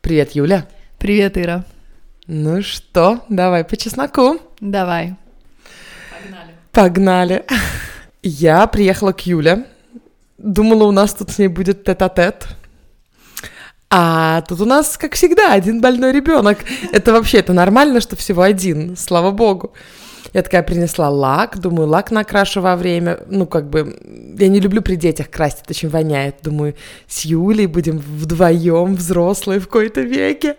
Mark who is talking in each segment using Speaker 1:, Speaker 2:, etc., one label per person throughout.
Speaker 1: Привет, Юля.
Speaker 2: Привет, Ира.
Speaker 1: Ну что, давай по чесноку.
Speaker 2: Давай.
Speaker 1: Погнали. Погнали. Я приехала к Юле. Думала, у нас тут с ней будет тет-а-тет. А тут у нас, как всегда, один больной ребенок. Это вообще, это нормально, что всего один, слава богу. Я такая принесла лак, думаю, лак накрашу во время. Ну, как бы, я не люблю при детях красить, это очень воняет. Думаю, с Юлей будем вдвоем взрослые в какой-то веке.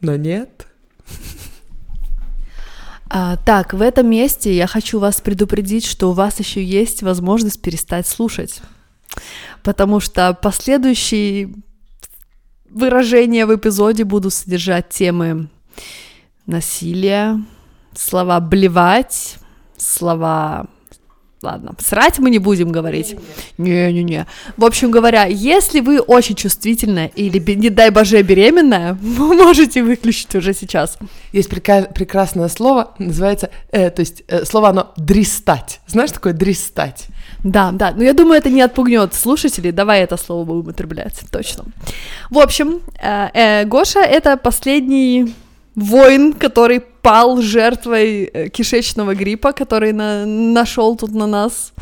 Speaker 1: Но нет.
Speaker 2: А, так, в этом месте я хочу вас предупредить, что у вас еще есть возможность перестать слушать. Потому что последующие выражения в эпизоде будут содержать темы насилия, слова блевать, слова Ладно, срать мы не будем говорить. Не-не-не. В общем говоря, если вы очень чувствительная или, не дай боже, беременная, вы можете выключить уже сейчас.
Speaker 1: Есть прека- прекрасное слово, называется, э, то есть э, слово оно «дристать». Знаешь, такое «дристать»?
Speaker 2: Да, да, но я думаю, это не отпугнет слушателей, давай это слово будем употреблять, точно. В общем, э, э, Гоша — это последний воин, который пал жертвой э, кишечного гриппа, который на, нашел тут на нас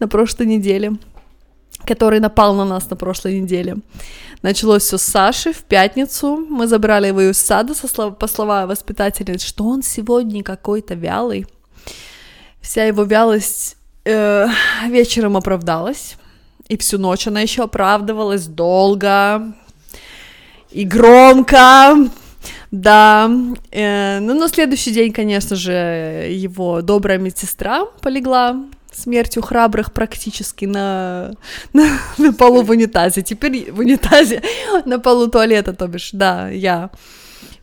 Speaker 2: на прошлой неделе, который напал на нас на прошлой неделе. Началось все с Саши в пятницу. Мы забрали его из сада, со слов, по словам воспитателя, что он сегодня какой-то вялый. Вся его вялость э, вечером оправдалась. И всю ночь она еще оправдывалась долго и громко, да, э, ну на следующий день, конечно же, его добрая медсестра полегла смертью храбрых практически на, на, на полу в унитазе. Теперь в унитазе на полу туалета, то бишь, да, я.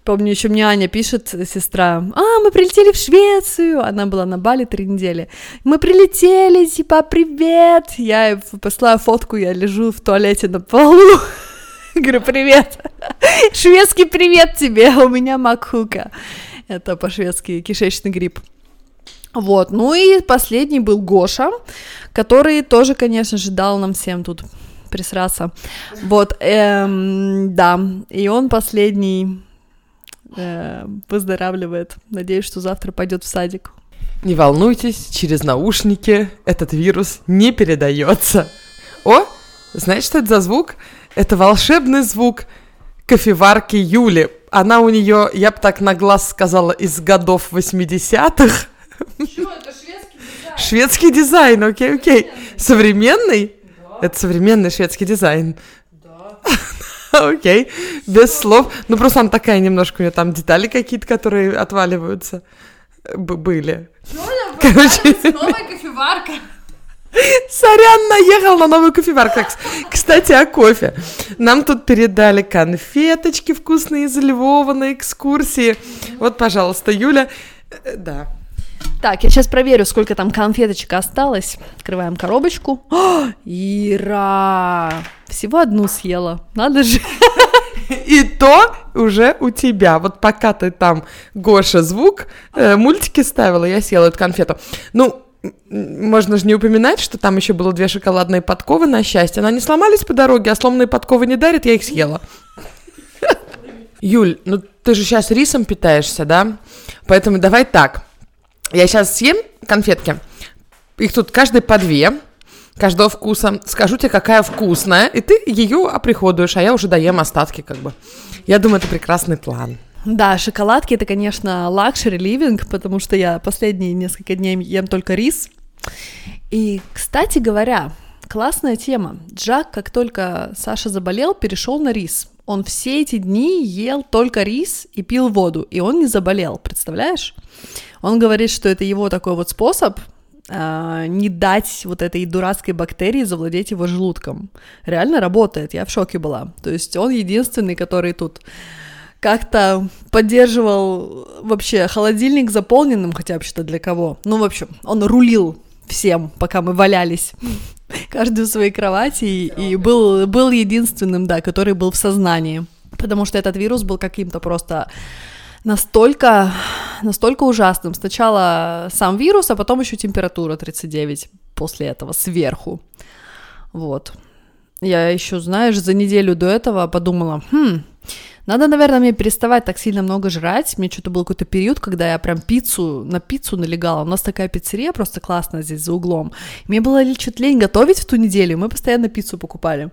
Speaker 2: Помню, еще мне Аня пишет, сестра, а, мы прилетели в Швецию, она была на Бали три недели, мы прилетели, типа, привет, я посылаю фотку, я лежу в туалете на полу, Говорю, привет. Шведский привет тебе, у меня макхука. Это по-шведски кишечный грипп. Вот, ну и последний был Гоша, который тоже, конечно же, дал нам всем тут присраться. Вот, эм, да, и он последний э, выздоравливает. Надеюсь, что завтра пойдет в садик.
Speaker 1: Не волнуйтесь, через наушники этот вирус не передается. О, знаешь, что это за звук? Это волшебный звук кофеварки Юли. Она у нее, я бы так на глаз сказала, из годов 80-х.
Speaker 2: Что, это шведский дизайн?
Speaker 1: Шведский дизайн, окей, окей. Современный? Да. Это современный шведский дизайн.
Speaker 2: Да.
Speaker 1: Окей, без слов. Ну, просто она такая немножко, у нее там детали какие-то, которые отваливаются, Б- были.
Speaker 2: Чё, Короче... новая кофеварка.
Speaker 1: Сорян, наехал на новую кофеварку. Кстати, о кофе. Нам тут передали конфеточки вкусные из Львова на экскурсии. Вот, пожалуйста, Юля. Э, да.
Speaker 2: Так, я сейчас проверю, сколько там конфеточек осталось. Открываем коробочку. О, Ира! Всего одну съела. Надо же.
Speaker 1: И то уже у тебя. Вот пока ты там, Гоша, звук, э, мультики ставила, я съела эту конфету. Ну, можно же не упоминать, что там еще было две шоколадные подковы на счастье. Они не сломались по дороге, а сломанные подковы не дарят, я их съела. Юль, ну ты же сейчас рисом питаешься, да? Поэтому давай так. Я сейчас съем конфетки. Их тут каждый по две, каждого вкуса. Скажу тебе, какая вкусная, и ты ее оприходуешь, а я уже доем остатки, как бы. Я думаю, это прекрасный план.
Speaker 2: Да, шоколадки это, конечно, luxury living, потому что я последние несколько дней ем только рис. И, кстати говоря, классная тема. Джак, как только Саша заболел, перешел на рис. Он все эти дни ел только рис и пил воду, и он не заболел, представляешь? Он говорит, что это его такой вот способ э, не дать вот этой дурацкой бактерии завладеть его желудком. Реально работает, я в шоке была. То есть он единственный, который тут как-то поддерживал вообще холодильник заполненным, хотя вообще-то для кого. Ну, в общем, он рулил всем, пока мы валялись, каждый в своей кровати, и, и был, был единственным, да, который был в сознании, потому что этот вирус был каким-то просто настолько, настолько ужасным. Сначала сам вирус, а потом еще температура 39 после этого сверху. Вот. Я еще, знаешь, за неделю до этого подумала, хм, Надо, наверное, мне переставать так сильно много жрать. Мне что-то был какой-то период, когда я прям пиццу, на пиццу налегала. У нас такая пиццерия просто классная здесь за углом. Мне было что-то лень готовить в ту неделю, мы постоянно пиццу покупали.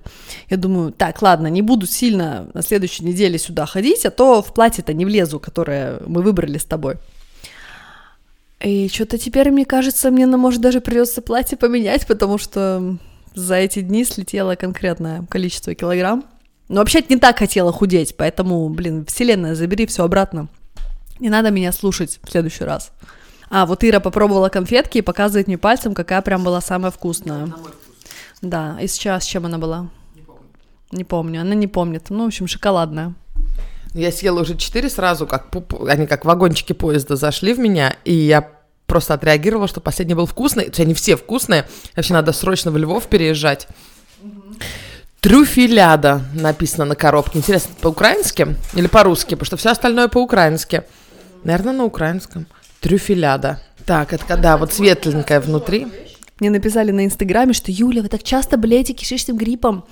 Speaker 2: Я думаю, так, ладно, не буду сильно на следующей неделе сюда ходить, а то в платье-то не влезу, которое мы выбрали с тобой. И что-то теперь, мне кажется, мне, ну, может, даже придется платье поменять, потому что за эти дни слетело конкретное количество килограмм. Но вообще не так хотела худеть, поэтому, блин, вселенная, забери все обратно. Не надо меня слушать в следующий раз. А, вот Ира попробовала конфетки и показывает мне пальцем, какая прям была самая вкусная. Да, и сейчас с чем она была? Не помню. Не помню, она не помнит. Ну, в общем, шоколадная.
Speaker 1: Я съела уже четыре сразу, как они как вагончики поезда зашли в меня, и я просто отреагировала, что последний был вкусный. То есть они все вкусные. Вообще надо срочно в Львов переезжать. Трюфеляда написано на коробке. Интересно, по-украински или по-русски? Потому что все остальное по-украински. Наверное, на украинском. Трюфеляда. Так, это когда вот светленькая внутри.
Speaker 2: Мне написали на Инстаграме, что Юля, вы так часто болеете кишечным гриппом.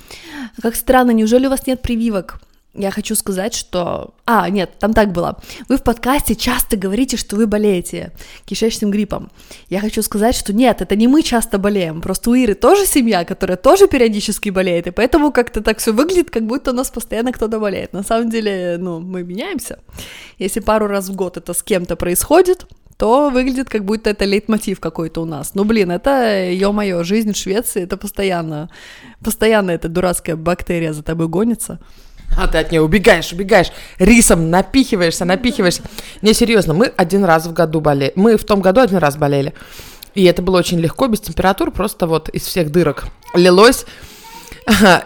Speaker 2: Как странно, неужели у вас нет прививок? Я хочу сказать, что... А, нет, там так было. Вы в подкасте часто говорите, что вы болеете кишечным гриппом. Я хочу сказать, что нет, это не мы часто болеем. Просто у Иры тоже семья, которая тоже периодически болеет, и поэтому как-то так все выглядит, как будто у нас постоянно кто-то болеет. На самом деле, ну, мы меняемся. Если пару раз в год это с кем-то происходит, то выглядит, как будто это лейтмотив какой-то у нас. Ну, блин, это, ё-моё, жизнь в Швеции, это постоянно, постоянно эта дурацкая бактерия за тобой гонится.
Speaker 1: А ты от нее убегаешь, убегаешь, рисом напихиваешься, напихиваешься. Не, серьезно, мы один раз в году болели. Мы в том году один раз болели. И это было очень легко, без температур, просто вот из всех дырок лилось.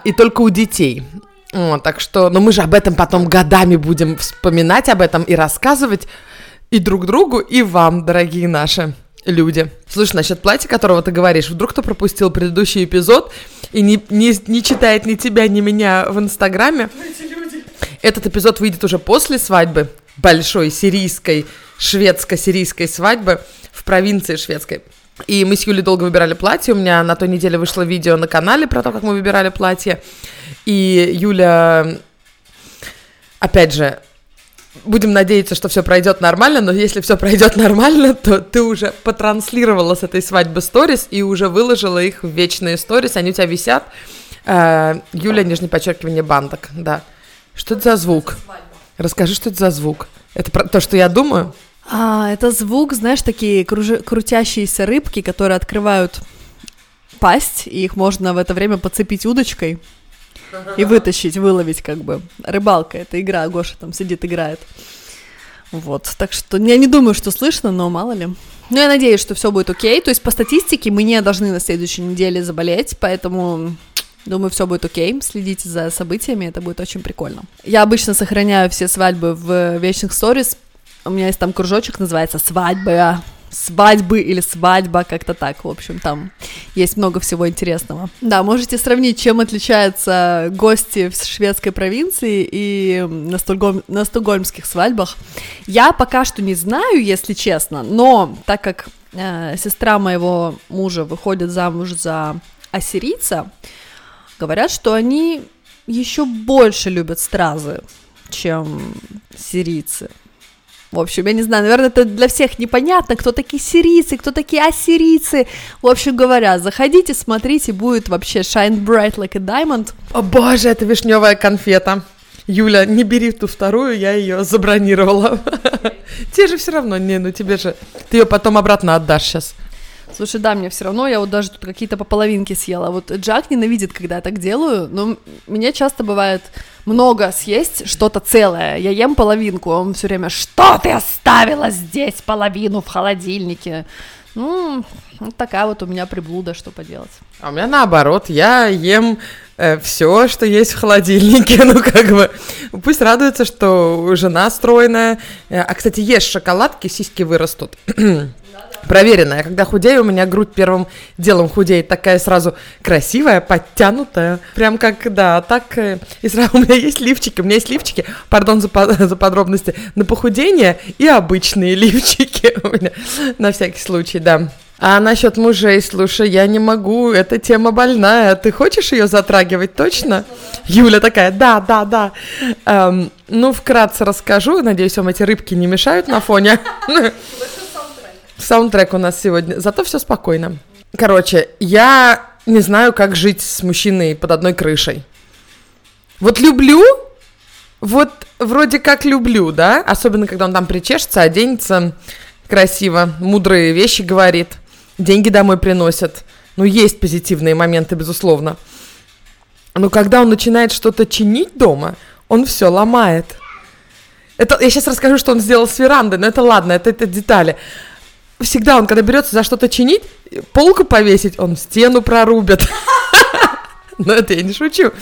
Speaker 1: И только у детей. Вот, так что, но мы же об этом потом годами будем вспоминать об этом и рассказывать и друг другу, и вам, дорогие наши люди. Слушай, насчет платья, которого ты говоришь, вдруг кто пропустил предыдущий эпизод и не, не, не читает ни тебя, ни меня в Инстаграме. Этот эпизод выйдет уже после свадьбы, большой сирийской, шведско-сирийской свадьбы в провинции шведской. И мы с Юлей долго выбирали платье. У меня на той неделе вышло видео на канале про то, как мы выбирали платье. И Юля, опять же, будем надеяться, что все пройдет нормально, но если все пройдет нормально, то ты уже потранслировала с этой свадьбы сторис и уже выложила их в вечные сторис, они у тебя висят. Э, Юля, нижнее подчеркивание, бандок, да. Что это за звук? Расскажи, что это за звук. Это про то, что я думаю?
Speaker 2: А, это звук, знаешь, такие кружи- крутящиеся рыбки, которые открывают пасть, и их можно в это время подцепить удочкой и вытащить, выловить как бы. Рыбалка — это игра, Гоша там сидит, играет. Вот, так что я не думаю, что слышно, но мало ли. Ну, я надеюсь, что все будет окей. То есть по статистике мы не должны на следующей неделе заболеть, поэтому Думаю, все будет окей. Следите за событиями, это будет очень прикольно. Я обычно сохраняю все свадьбы в вечных сторис. У меня есть там кружочек, называется «Свадьба свадьбы или свадьба, как-то так, в общем, там есть много всего интересного. Да, можете сравнить, чем отличаются гости в шведской провинции и на, Стокгольм, на стокгольмских свадьбах. Я пока что не знаю, если честно, но так как э, сестра моего мужа выходит замуж за ассирийца, говорят, что они еще больше любят стразы, чем сирийцы. В общем, я не знаю, наверное, это для всех непонятно, кто такие сирийцы, кто такие ассирийцы. В общем говоря, заходите, смотрите, будет вообще shine bright like a diamond.
Speaker 1: О боже, это вишневая конфета. Юля, не бери ту вторую, я ее забронировала. Тебе же все равно, не, ну тебе же, ты ее потом обратно отдашь сейчас.
Speaker 2: Слушай, да, мне все равно, я вот даже тут какие-то по половинке съела. Вот Джак ненавидит, когда я так делаю, но мне часто бывает много съесть что-то целое. Я ем половинку, а он все время, что ты оставила здесь половину в холодильнике? Ну, вот такая вот у меня приблуда, что поделать.
Speaker 1: А у меня наоборот, я ем э, все, что есть в холодильнике, ну как бы, пусть радуется, что жена стройная. Э, а, кстати, ешь шоколадки, сиськи вырастут. проверенная. Когда худею, у меня грудь первым делом худеет такая сразу красивая, подтянутая. Прям как, да, так. Э, и сразу у меня есть лифчики, у меня есть лифчики, пардон за, за подробности, на похудение и обычные лифчики у меня, на всякий случай, да. А насчет мужей, слушай, я не могу, эта тема больная. Ты хочешь ее затрагивать точно? Юля такая, да, да, да. Эм, ну, вкратце расскажу. Надеюсь, вам эти рыбки не мешают на фоне. Саундтрек у нас сегодня. Зато все спокойно. Короче, я не знаю, как жить с мужчиной под одной крышей. Вот люблю, вот вроде как люблю, да, особенно когда он там причешется, оденется красиво, мудрые вещи говорит, деньги домой приносят. Ну, есть позитивные моменты, безусловно. Но когда он начинает что-то чинить дома, он все ломает. Это, я сейчас расскажу, что он сделал с верандой, но это ладно, это, это детали. Всегда он, когда берется за что-то чинить, полку повесить, он стену прорубит. Но это я не шучу.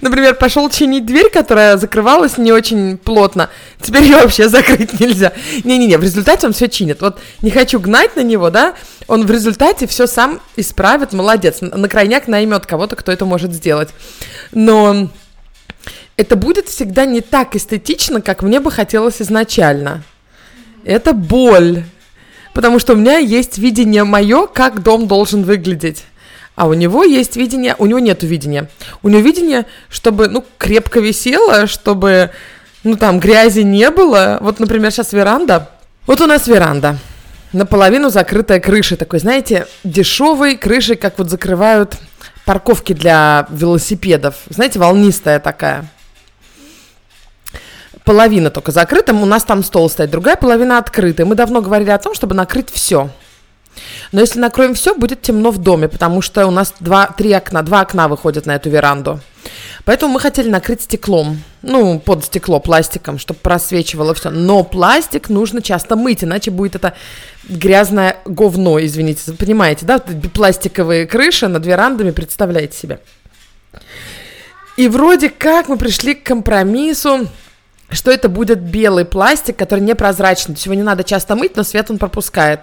Speaker 1: Например, пошел чинить дверь, которая закрывалась не очень плотно. Теперь ее вообще закрыть нельзя. Не-не-не, в результате он все чинит. Вот не хочу гнать на него, да, он в результате все сам исправит, молодец. На крайняк наймет кого-то, кто это может сделать. Но это будет всегда не так эстетично, как мне бы хотелось изначально. Это боль. Потому что у меня есть видение мое, как дом должен выглядеть. А у него есть видение, у него нет видения. У него видение, чтобы, ну, крепко висело, чтобы, ну, там, грязи не было. Вот, например, сейчас веранда. Вот у нас веранда. Наполовину закрытая крышей. Такой, знаете, дешевой крышей, как вот закрывают парковки для велосипедов. Знаете, волнистая такая. Половина только закрыта, у нас там стол стоит, другая половина открытая. Мы давно говорили о том, чтобы накрыть все. Но если накроем все, будет темно в доме, потому что у нас два, три окна, два окна выходят на эту веранду. Поэтому мы хотели накрыть стеклом, ну, под стекло пластиком, чтобы просвечивало все. Но пластик нужно часто мыть, иначе будет это грязное говно, извините. Понимаете, да? Пластиковые крыши над верандами, представляете себе. И вроде как мы пришли к компромиссу, что это будет белый пластик, который непрозрачный. То есть его не надо часто мыть, но свет он пропускает.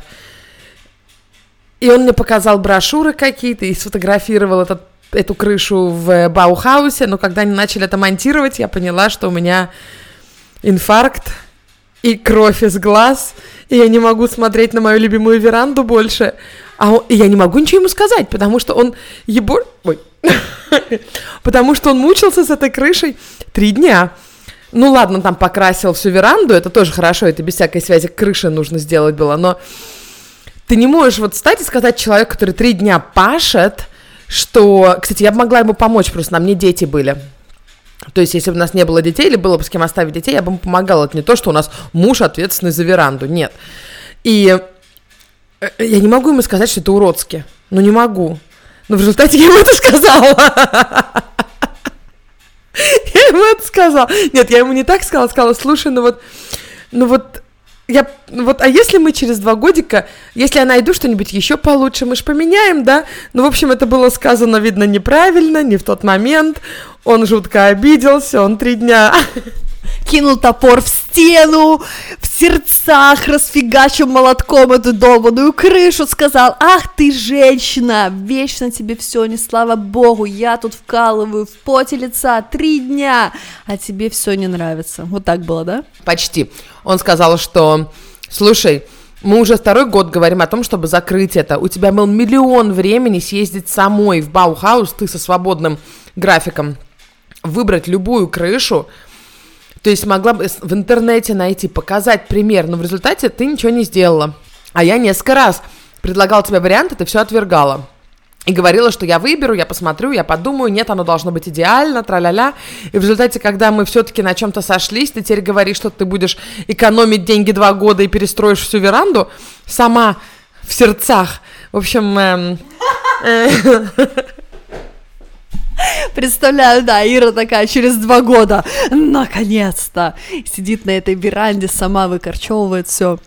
Speaker 1: И он мне показал брошюры какие-то и сфотографировал этот, эту крышу в Баухаусе, но когда они начали это монтировать, я поняла, что у меня инфаркт и кровь из глаз, и я не могу смотреть на мою любимую веранду больше. А он, и я не могу ничего ему сказать, потому что он ебор... Ой. потому что он мучился с этой крышей три дня. Ну ладно, там покрасил всю веранду, это тоже хорошо, это без всякой связи крыши нужно сделать было, но ты не можешь вот встать и сказать человеку, который три дня пашет, что... Кстати, я бы могла ему помочь, просто на мне дети были. То есть, если бы у нас не было детей, или было бы с кем оставить детей, я бы ему помогала. Это не то, что у нас муж ответственный за веранду, нет. И э, я не могу ему сказать, что это уродски. Ну, не могу. Но в результате я ему это сказала. Я ему это сказала. Нет, я ему не так сказала, сказала, слушай, ну вот, ну вот я, вот, а если мы через два годика, если я найду что-нибудь еще получше, мы же поменяем, да? Ну, в общем, это было сказано, видно, неправильно, не в тот момент. Он жутко обиделся, он три дня
Speaker 2: кинул топор в стену, в сердцах расфигачил молотком эту долбанную крышу, сказал, ах ты женщина, вечно тебе все, не слава богу, я тут вкалываю в поте лица три дня, а тебе все не нравится. Вот так было, да?
Speaker 1: Почти. Он сказал, что, слушай, мы уже второй год говорим о том, чтобы закрыть это. У тебя был миллион времени съездить самой в Баухаус, ты со свободным графиком, выбрать любую крышу, то есть могла бы в интернете найти, показать пример, но в результате ты ничего не сделала. А я несколько раз предлагала тебе варианты, ты все отвергала. И говорила, что я выберу, я посмотрю, я подумаю, нет, оно должно быть идеально, тра-ля-ля. И в результате, когда мы все-таки на чем-то сошлись, ты теперь говоришь, что ты будешь экономить деньги два года и перестроишь всю веранду сама в сердцах. В общем, эм, э,
Speaker 2: Представляю, да, Ира такая через два года, наконец-то, сидит на этой веранде, сама выкорчевывает все.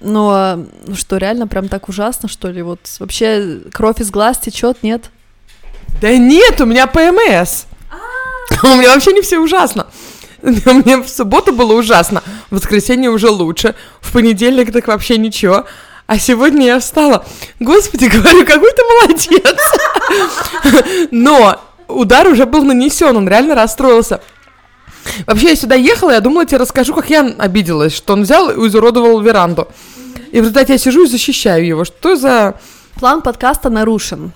Speaker 2: Но ну что, реально прям так ужасно, что ли? Вот вообще кровь из глаз течет, нет?
Speaker 1: Да нет, у меня ПМС. У меня вообще не все ужасно. Мне в субботу было ужасно, в воскресенье уже лучше, в понедельник так вообще ничего, а сегодня я встала. Господи, говорю, какой ты молодец. Но удар уже был нанесен, он реально расстроился. Вообще, я сюда ехала, я думала, тебе расскажу, как я обиделась, что он взял и изуродовал веранду. И в результате я сижу и защищаю его. Что за...
Speaker 2: План подкаста нарушен.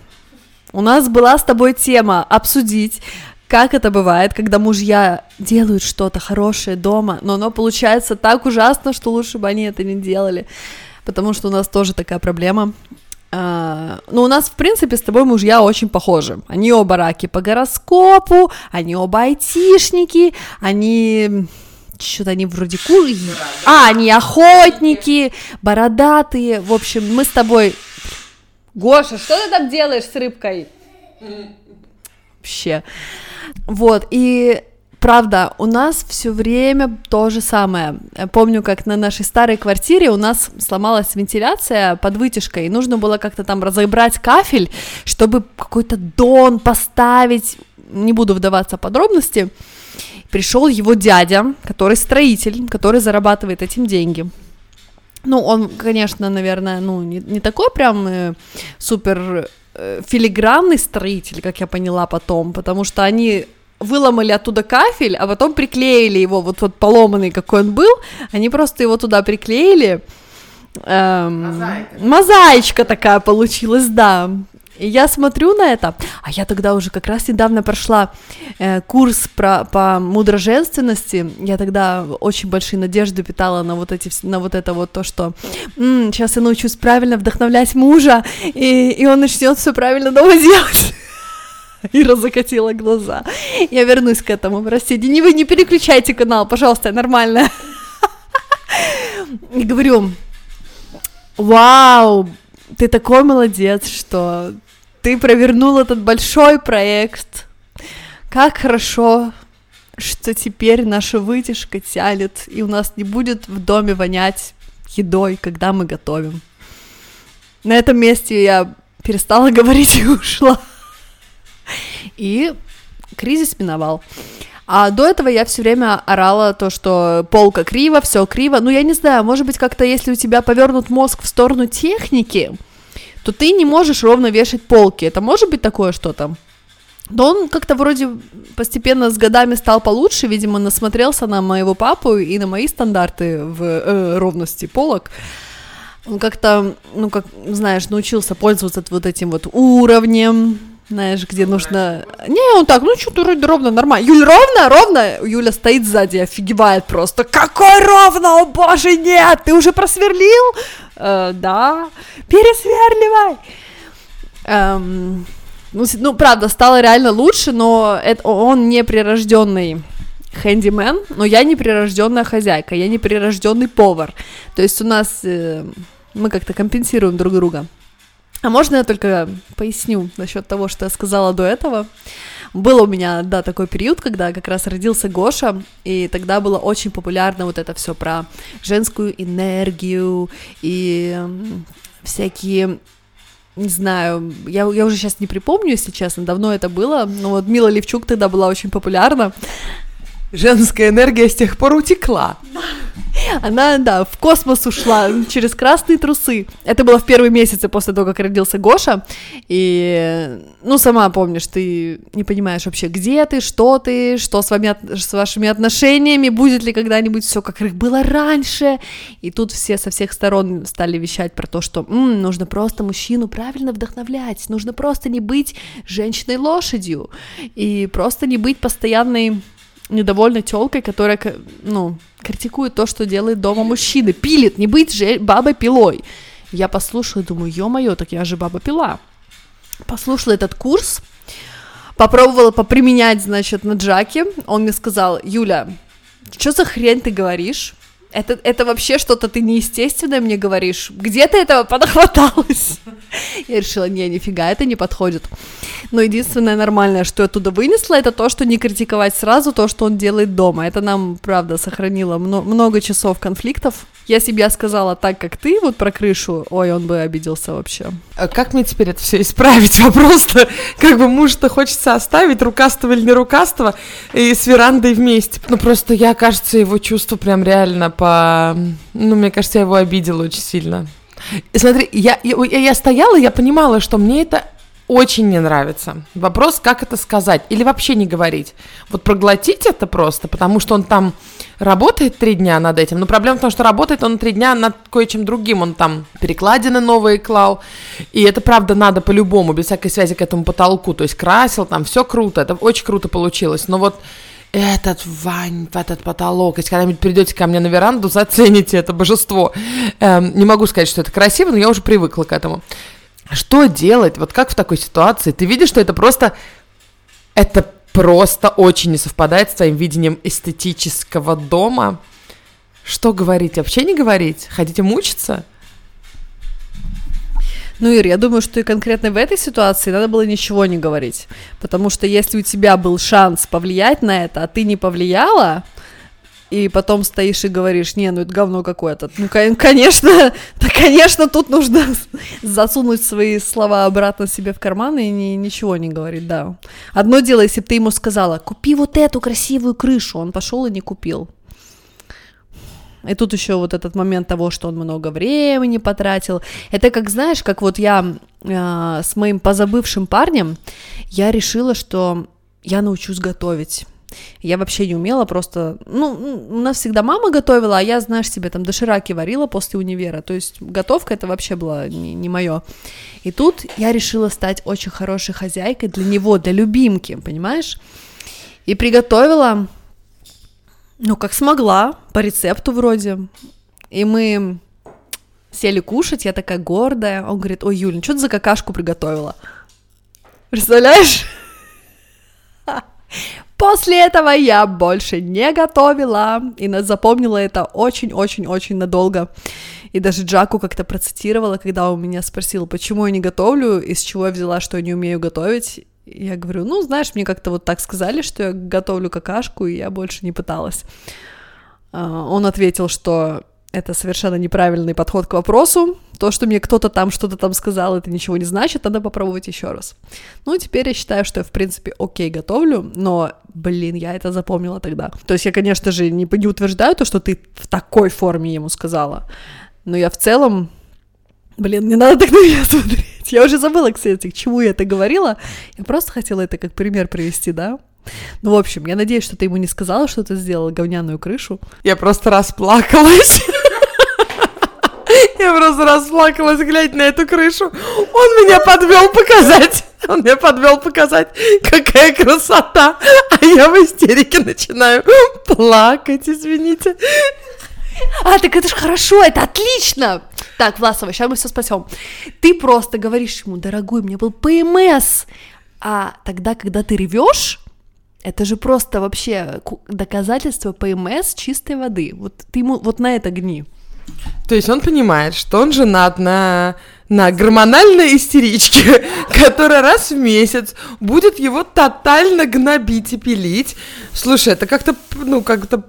Speaker 2: У нас была с тобой тема обсудить, как это бывает, когда мужья делают что-то хорошее дома, но оно получается так ужасно, что лучше бы они это не делали. Потому что у нас тоже такая проблема. Uh, ну, у нас, в принципе, с тобой мужья очень похожи. Они оба раки по гороскопу, они оба айтишники, они... Что-то они вроде кур... А, они охотники, бородатые. В общем, мы с тобой... Гоша, что ты там делаешь с рыбкой? Вообще. Вот, и правда, у нас все время то же самое. Помню, как на нашей старой квартире у нас сломалась вентиляция под вытяжкой, и нужно было как-то там разобрать кафель, чтобы какой-то дон поставить. Не буду вдаваться в подробности. Пришел его дядя, который строитель, который зарабатывает этим деньги. Ну, он, конечно, наверное, ну, не, не такой прям э, супер э, филигранный строитель, как я поняла потом, потому что они выломали оттуда кафель, а потом приклеили его, вот вот поломанный, какой он был, они просто его туда приклеили. Эм, Мозаика. Мозаичка такая получилась, да. И я смотрю на это, а я тогда уже как раз недавно прошла э, курс про, по мудроженственности, я тогда очень большие надежды питала на вот, эти, на вот это вот то, что м-м, сейчас я научусь правильно вдохновлять мужа, и, и он начнет все правильно дома делать. Ира закатила глаза. Я вернусь к этому, простите. Не вы не переключайте канал, пожалуйста, нормально. И говорю, вау, ты такой молодец, что ты провернул этот большой проект. Как хорошо, что теперь наша вытяжка тянет, и у нас не будет в доме вонять едой, когда мы готовим. На этом месте я перестала говорить и ушла. И кризис миновал. А до этого я все время орала то, что полка криво, все криво. Ну, я не знаю, может быть, как-то если у тебя повернут мозг в сторону техники, то ты не можешь ровно вешать полки. Это может быть такое что-то? Да он как-то вроде постепенно с годами стал получше, видимо, насмотрелся на моего папу и на мои стандарты в э, ровности полок. Он как-то, ну, как, знаешь, научился пользоваться вот этим вот уровнем, знаешь, где нужно... Не, он так, ну что-то вроде ровно, нормально. Юля, ровно, ровно? Юля стоит сзади, офигевает просто. Какой ровно? О боже, нет! Ты уже просверлил? Э, да. Пересверливай! Эм, ну, ну, правда, стало реально лучше, но это, он не прирожденный хэндимен, но я не прирожденная хозяйка, я не прирожденный повар. То есть у нас э, мы как-то компенсируем друг друга. А можно я только поясню насчет того, что я сказала до этого? Был у меня, да, такой период, когда как раз родился Гоша, и тогда было очень популярно вот это все про женскую энергию и всякие не знаю, я, я уже сейчас не припомню, если честно, давно это было, но вот Мила Левчук тогда была очень популярна.
Speaker 1: Женская энергия с тех пор утекла.
Speaker 2: Она, да, в космос ушла через красные трусы. Это было в первые месяцы после того, как родился Гоша. И, ну, сама помнишь, ты не понимаешь вообще, где ты, что ты, что с, вами, с вашими отношениями, будет ли когда-нибудь все как было раньше. И тут все со всех сторон стали вещать про то, что м, нужно просто мужчину правильно вдохновлять, нужно просто не быть женщиной-лошадью и просто не быть постоянной недовольной телкой, которая, ну, критикует то, что делает дома мужчины, пилит, не быть же бабой пилой. Я послушала, думаю, ё-моё, так я же баба пила. Послушала этот курс, попробовала поприменять, значит, на Джаке. Он мне сказал, Юля, что за хрень ты говоришь? Это, это вообще что-то ты неестественное мне говоришь. Где ты этого подхваталась? Я решила, не, нифига, это не подходит. Но единственное нормальное, что я оттуда вынесла, это то, что не критиковать сразу то, что он делает дома. Это нам, правда, сохранило много часов конфликтов. Я сказала так, как ты, вот про крышу, ой, он бы обиделся вообще.
Speaker 1: А как мне теперь это все исправить? Вопрос-то, как бы муж-то хочется оставить, рукастого или не рукастого, и с верандой вместе. Ну, просто я, кажется, его чувство прям реально по... Ну, мне кажется, я его обидела очень сильно. И смотри, я, я, я стояла, я понимала, что мне это очень не нравится. Вопрос, как это сказать или вообще не говорить. Вот проглотить это просто, потому что он там работает три дня над этим. Но проблема в том, что работает он три дня над кое-чем другим. Он там перекладины новые клал. И это, правда, надо по-любому, без всякой связи к этому потолку. То есть красил, там все круто. Это очень круто получилось. Но вот этот Вань, этот потолок, если когда-нибудь придете ко мне на веранду, зацените это божество. Эм, не могу сказать, что это красиво, но я уже привыкла к этому. Что делать? Вот как в такой ситуации? Ты видишь, что это просто... Это просто очень не совпадает с твоим видением эстетического дома. Что говорить? Вообще не говорить? Хотите мучиться?
Speaker 2: Ну, Ир, я думаю, что и конкретно в этой ситуации надо было ничего не говорить. Потому что если у тебя был шанс повлиять на это, а ты не повлияла, и потом стоишь и говоришь, не, ну это говно какое-то. Ну, конечно, да, конечно, тут нужно засунуть свои слова обратно себе в карман и ни, ничего не говорить, да. Одно дело, если бы ты ему сказала, купи вот эту красивую крышу, он пошел и не купил. И тут еще вот этот момент того, что он много времени потратил. Это как, знаешь, как вот я э, с моим позабывшим парнем, я решила, что я научусь готовить. Я вообще не умела, просто, ну, у нас всегда мама готовила, а я, знаешь, себе там дошираки варила после универа, то есть готовка это вообще было не, не мое. И тут я решила стать очень хорошей хозяйкой для него, для любимки, понимаешь? И приготовила, ну, как смогла, по рецепту вроде. И мы сели кушать, я такая гордая. Он говорит, ой, Юль, ну что ты за какашку приготовила? Представляешь? После этого я больше не готовила, и запомнила это очень-очень-очень надолго. И даже Джаку как-то процитировала, когда он меня спросил, почему я не готовлю, из чего я взяла, что я не умею готовить. Я говорю, ну, знаешь, мне как-то вот так сказали, что я готовлю какашку, и я больше не пыталась. А, он ответил, что это совершенно неправильный подход к вопросу. То, что мне кто-то там что-то там сказал, это ничего не значит, надо попробовать еще раз. Ну, теперь я считаю, что я, в принципе, окей готовлю, но, блин, я это запомнила тогда. То есть я, конечно же, не, не утверждаю то, что ты в такой форме ему сказала, но я в целом Блин, не надо так на меня смотреть. Я уже забыла, кстати, к чему я это говорила. Я просто хотела это как пример привести, да? Ну, в общем, я надеюсь, что ты ему не сказала, что ты сделала говняную крышу.
Speaker 1: Я просто расплакалась. Я просто расплакалась, глядя на эту крышу. Он меня подвел показать. Он меня подвел показать, какая красота. А я в истерике начинаю плакать, извините.
Speaker 2: А, так это ж хорошо, это отлично. Так, Власова, сейчас мы все спасем. Ты просто говоришь ему, дорогой, у меня был ПМС. А тогда, когда ты ревешь, это же просто вообще доказательство ПМС чистой воды. Вот ты ему вот на это гни.
Speaker 1: То есть он понимает, что он женат на, на гормональной истеричке, которая раз в месяц будет его тотально гнобить и пилить. Слушай, это как-то, ну, как-то,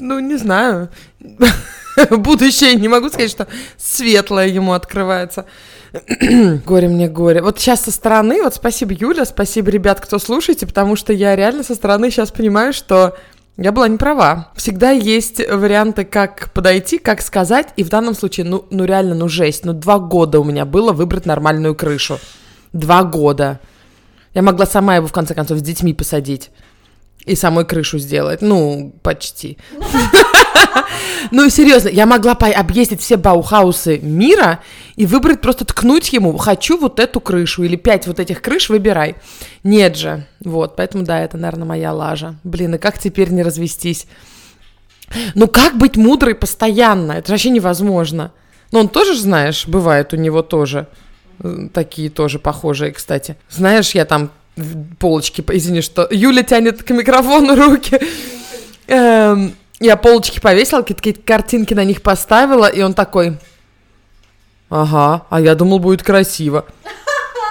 Speaker 1: ну, не знаю, будущее, не могу сказать, что светлое ему открывается. горе мне горе. Вот сейчас со стороны, вот спасибо, Юля, спасибо, ребят, кто слушаете, потому что я реально со стороны сейчас понимаю, что я была не права. Всегда есть варианты, как подойти, как сказать, и в данном случае, ну, ну реально, ну жесть, ну два года у меня было выбрать нормальную крышу. Два года. Я могла сама его, в конце концов, с детьми посадить. И самой крышу сделать. Ну, почти. Ну, серьезно, я могла объездить все баухаусы мира и выбрать, просто ткнуть ему, хочу вот эту крышу или пять вот этих крыш, выбирай. Нет же. Вот, поэтому, да, это, наверное, моя лажа. Блин, и как теперь не развестись? Ну, как быть мудрой постоянно? Это вообще невозможно. Ну, он тоже, знаешь, бывает у него тоже. Э, такие тоже похожие, кстати. Знаешь, я там полочки, извини, что Юля тянет к микрофону руки. Эм, я полочки повесила, какие-то картинки на них поставила, и он такой, ага, а я думал, будет красиво.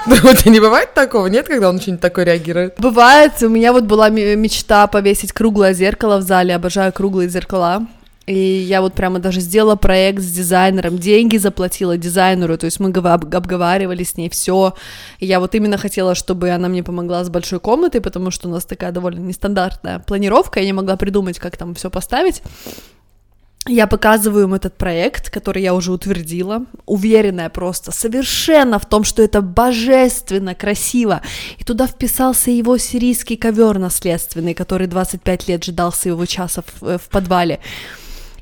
Speaker 1: Вот не бывает такого, нет, когда он что-нибудь реагирует?
Speaker 2: Бывает, у меня вот была мечта повесить круглое зеркало в зале, обожаю круглые зеркала. И я вот прямо даже сделала проект с дизайнером, деньги заплатила дизайнеру, то есть мы обговаривали с ней все. Я вот именно хотела, чтобы она мне помогла с большой комнатой, потому что у нас такая довольно нестандартная планировка, я не могла придумать, как там все поставить. я показываю им этот проект, который я уже утвердила, уверенная просто совершенно в том, что это божественно красиво. И туда вписался его сирийский ковер наследственный, который 25 лет ждал своего часа в, э, в подвале.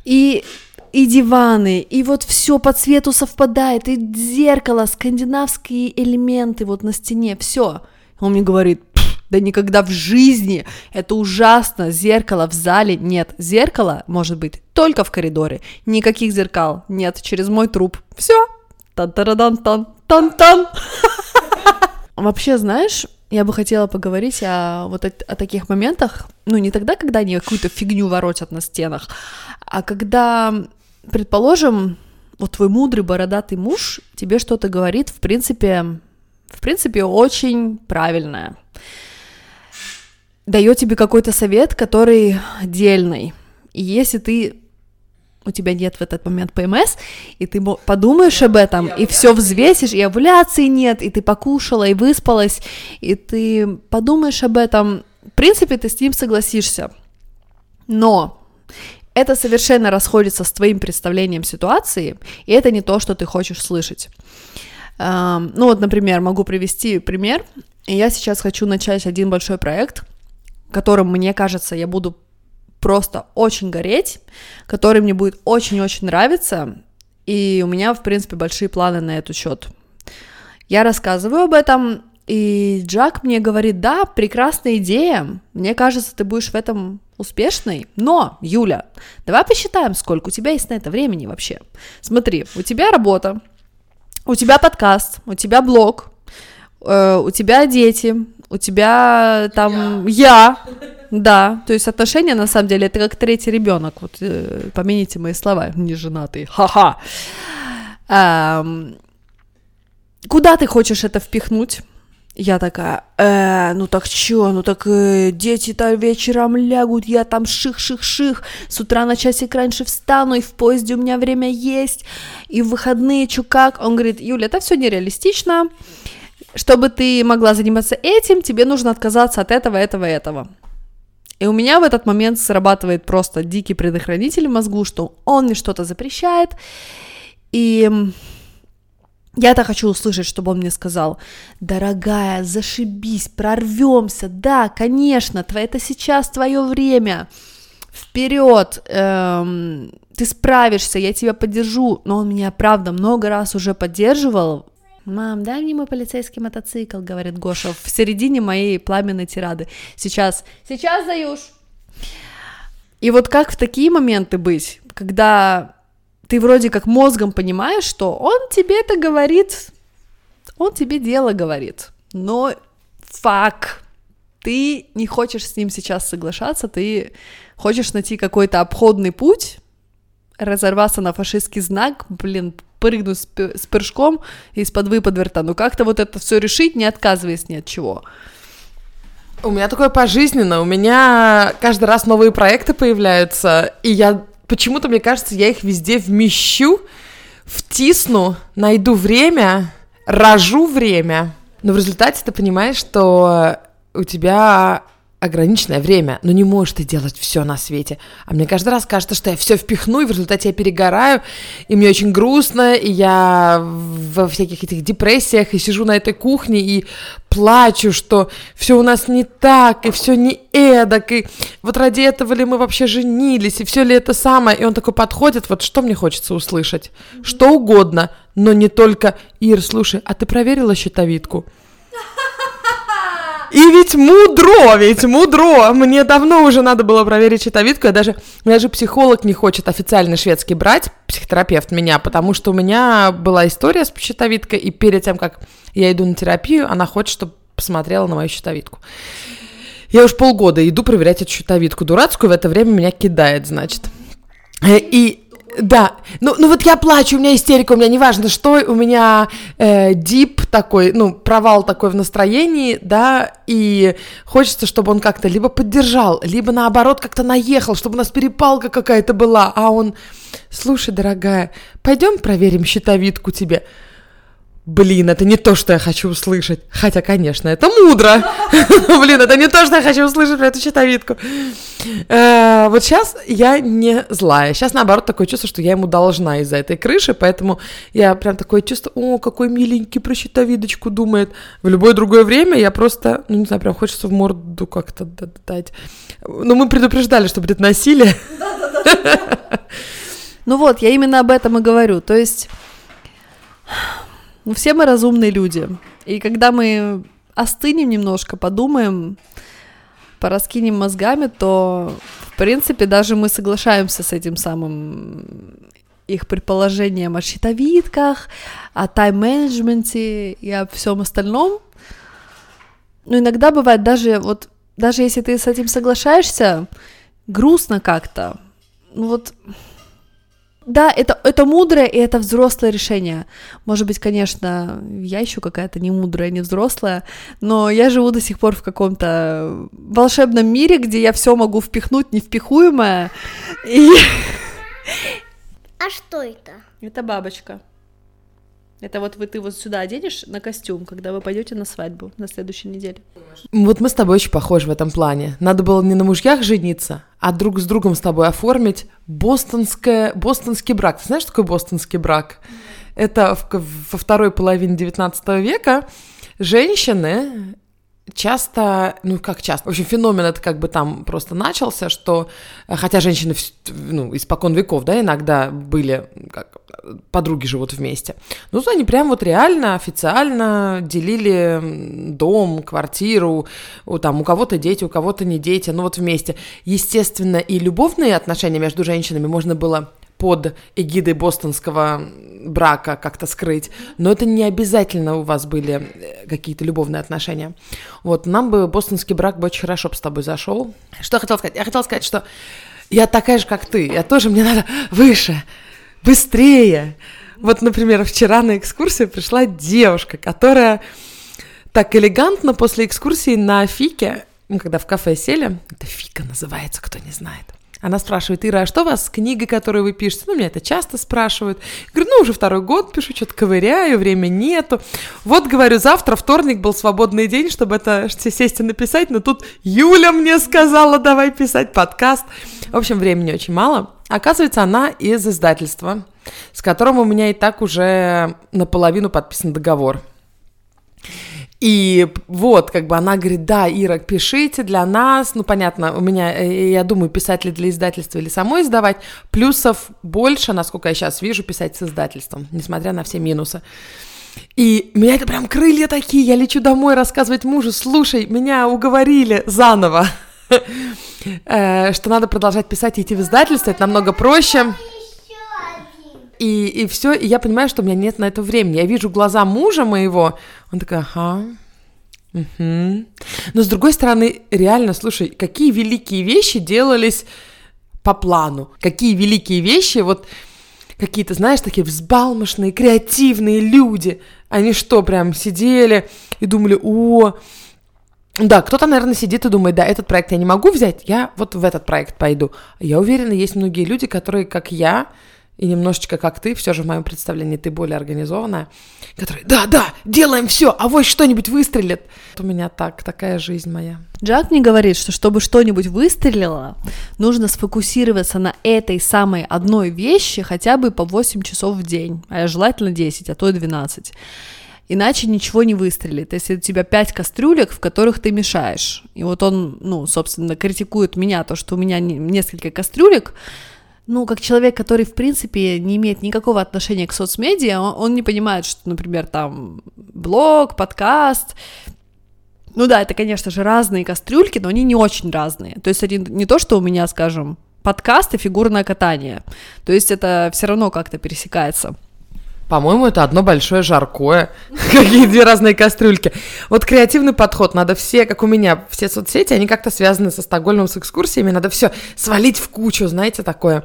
Speaker 2: И и диваны, и вот все по цвету совпадает, и зеркало, скандинавские элементы вот на стене, все. Он мне говорит, да никогда в жизни, это ужасно, зеркало в зале нет, зеркало может быть только в коридоре, никаких зеркал нет, через мой труп, все, тан-тарадан-тан, тан-тан. Вообще, знаешь, я бы хотела поговорить о вот о, о таких моментах, ну не тогда, когда они какую-то фигню воротят на стенах, а когда предположим, вот твой мудрый бородатый муж тебе что-то говорит, в принципе, в принципе, очень правильное. Дает тебе какой-то совет, который дельный. И если ты у тебя нет в этот момент ПМС, и ты подумаешь об этом, и все взвесишь, и овуляции нет, и ты покушала, и выспалась, и ты подумаешь об этом, в принципе, ты с ним согласишься. Но это совершенно расходится с твоим представлением ситуации, и это не то, что ты хочешь слышать. Ну вот, например, могу привести пример. Я сейчас хочу начать один большой проект, которым, мне кажется, я буду просто очень гореть, который мне будет очень-очень нравиться, и у меня, в принципе, большие планы на этот счет. Я рассказываю об этом, и Джак мне говорит, да, прекрасная идея, мне кажется, ты будешь в этом успешной, но, Юля, давай посчитаем, сколько у тебя есть на это времени вообще. Смотри, у тебя работа, у тебя подкаст, у тебя блог, э, у тебя дети, у тебя там я. я, да, то есть отношения на самом деле это как третий ребенок, вот э, помяните мои слова, не женатый, ха-ха. Эм, куда ты хочешь это впихнуть? Я такая, э, ну так чё, ну так э, дети-то вечером лягут, я там ших-ших-ших, с утра на часик раньше встану, и в поезде у меня время есть, и в выходные чё как. Он говорит, Юля, это все нереалистично, чтобы ты могла заниматься этим, тебе нужно отказаться от этого, этого, этого. И у меня в этот момент срабатывает просто дикий предохранитель в мозгу, что он мне что-то запрещает, и я-то хочу услышать, чтобы он мне сказал, дорогая, зашибись, прорвемся, да, конечно, это сейчас твое время, вперед, эм, ты справишься, я тебя поддержу, но он меня, правда, много раз уже поддерживал, Мам, дай мне мой полицейский мотоцикл, говорит Гоша в середине моей пламенной тирады. Сейчас, сейчас, Заюш. И вот как в такие моменты быть, когда ты вроде как мозгом понимаешь, что он тебе это говорит, он тебе дело говорит, но фак, ты не хочешь с ним сейчас соглашаться, ты хочешь найти какой-то обходный путь, разорваться на фашистский знак, блин, прыгнуть с, с прыжком из-под выподверта, ну как-то вот это все решить, не отказываясь ни от чего.
Speaker 1: У меня такое пожизненно, у меня каждый раз новые проекты появляются, и я почему-то, мне кажется, я их везде вмещу, втисну, найду время, рожу время. Но в результате ты понимаешь, что у тебя ограниченное время, но не можешь ты делать все на свете. А мне каждый раз кажется, что я все впихну, и в результате я перегораю, и мне очень грустно, и я во всяких этих депрессиях, и сижу на этой кухне, и плачу, что все у нас не так, и все не эдак, и вот ради этого ли мы вообще женились, и все ли это самое. И он такой подходит, вот что мне хочется услышать? Что угодно, но не только «Ир, слушай, а ты проверила щитовидку?» И ведь мудро, ведь мудро. Мне давно уже надо было проверить щитовидку. Я даже, даже психолог не хочет официально шведский брать, психотерапевт меня, потому что у меня была история с щитовидкой, и перед тем, как я иду на терапию, она хочет, чтобы посмотрела на мою щитовидку. Я уж полгода иду проверять эту щитовидку дурацкую, в это время меня кидает, значит. Э, и да, ну, ну вот я плачу, у меня истерика, у меня неважно что, у меня э, дип такой, ну, провал такой в настроении, да, и хочется, чтобы он как-то либо поддержал, либо наоборот как-то наехал, чтобы у нас перепалка какая-то была, а он, слушай, дорогая, пойдем проверим щитовидку тебе. Блин, это не то, что я хочу услышать. Хотя, конечно, это мудро. Блин, это не то, что я хочу услышать про эту щитовидку. Э, вот сейчас я не злая. Сейчас, наоборот, такое чувство, что я ему должна из-за этой крыши, поэтому я прям такое чувство, о, какой миленький про щитовидочку думает. В любое другое время я просто, ну, не знаю, прям хочется в морду как-то дать. Но мы предупреждали, что будет насилие.
Speaker 2: Ну вот, я именно об этом и говорю. То есть ну, все мы разумные люди. И когда мы остынем немножко, подумаем, пораскинем мозгами, то, в принципе, даже мы соглашаемся с этим самым их предположением о щитовидках, о тайм-менеджменте и о всем остальном. Но иногда бывает даже вот, даже если ты с этим соглашаешься, грустно как-то. Ну вот, да, это, это мудрое и это взрослое решение. Может быть, конечно, я еще какая-то не мудрая, не взрослая, но я живу до сих пор в каком-то волшебном мире, где я все могу впихнуть невпихуемое. И...
Speaker 3: А что это?
Speaker 2: Это бабочка. Это вот вы ты вот сюда оденешь на костюм, когда вы пойдете на свадьбу на следующей неделе.
Speaker 1: Вот мы с тобой очень похожи в этом плане. Надо было не на мужьях жениться, а друг с другом с тобой оформить бостонское, бостонский брак. Ты знаешь, что такое бостонский брак? Это в, во второй половине 19 века женщины часто, ну как часто, в общем, феномен это как бы там просто начался, что, э, хотя женщины, ну, испокон веков, да, иногда были, как, подруги живут вместе, ну, они прям вот реально, официально делили дом, квартиру, там, у кого-то дети, у кого-то не дети, ну, вот вместе. Естественно, и любовные отношения между женщинами можно было под эгидой бостонского брака как-то скрыть, но это не обязательно у вас были э, какие-то любовные отношения. Вот, нам бы бостонский брак бы очень хорошо бы с тобой зашел. Что я хотела сказать? Я хотела сказать, что я такая же, как ты, я тоже, мне надо выше, быстрее. Вот, например, вчера на экскурсию пришла девушка, которая так элегантно после экскурсии на Фике, мы когда в кафе сели, это Фика называется, кто не знает, она спрашивает, Ира, а что у вас с книгой, которую вы пишете? Ну, меня это часто спрашивают. Я говорю, ну, уже второй год пишу, что-то ковыряю, времени нету. Вот, говорю, завтра, вторник был свободный день, чтобы это сесть и написать, но тут Юля мне сказала, давай писать подкаст. В общем, времени очень мало. Оказывается, она из издательства, с которым у меня и так уже наполовину подписан договор. И вот, как бы она говорит, да, Ира, пишите для нас, ну, понятно, у меня, э, я думаю, писать ли для издательства или самой издавать, плюсов больше, насколько я сейчас вижу, писать с издательством, несмотря на все минусы. И меня это прям крылья такие, я лечу домой рассказывать мужу, слушай, меня уговорили заново, э, что надо продолжать писать и идти в издательство, это намного проще и, и все, и я понимаю, что у меня нет на это времени. Я вижу глаза мужа моего, он такой, ага, угу. Но с другой стороны, реально, слушай, какие великие вещи делались по плану, какие великие вещи, вот какие-то, знаешь, такие взбалмошные, креативные люди, они что, прям сидели и думали, о, да, кто-то, наверное, сидит и думает, да, этот проект я не могу взять, я вот в этот проект пойду. Я уверена, есть многие люди, которые, как я, и немножечко как ты, все же в моем представлении ты более организованная, которая, да, да, делаем все, а вот что-нибудь выстрелит. У меня так, такая жизнь моя.
Speaker 2: Джак мне говорит, что чтобы что-нибудь выстрелило, нужно сфокусироваться на этой самой одной вещи хотя бы по 8 часов в день, а желательно 10, а то и 12. Иначе ничего не выстрелит. Если у тебя пять кастрюлек, в которых ты мешаешь. И вот он, ну, собственно, критикует меня, то, что у меня несколько кастрюлек, ну, как человек, который, в принципе, не имеет никакого отношения к соцмедиа, он, он не понимает, что, например, там блог, подкаст, ну да, это, конечно же, разные кастрюльки, но они не очень разные. То есть это не то, что у меня, скажем, подкаст и фигурное катание. То есть это все равно как-то пересекается.
Speaker 1: По-моему, это одно большое жаркое. Какие две разные кастрюльки. Вот креативный подход. Надо все, как у меня, все соцсети, они как-то связаны со Стокгольмом, с экскурсиями. Надо все свалить в кучу, знаете, такое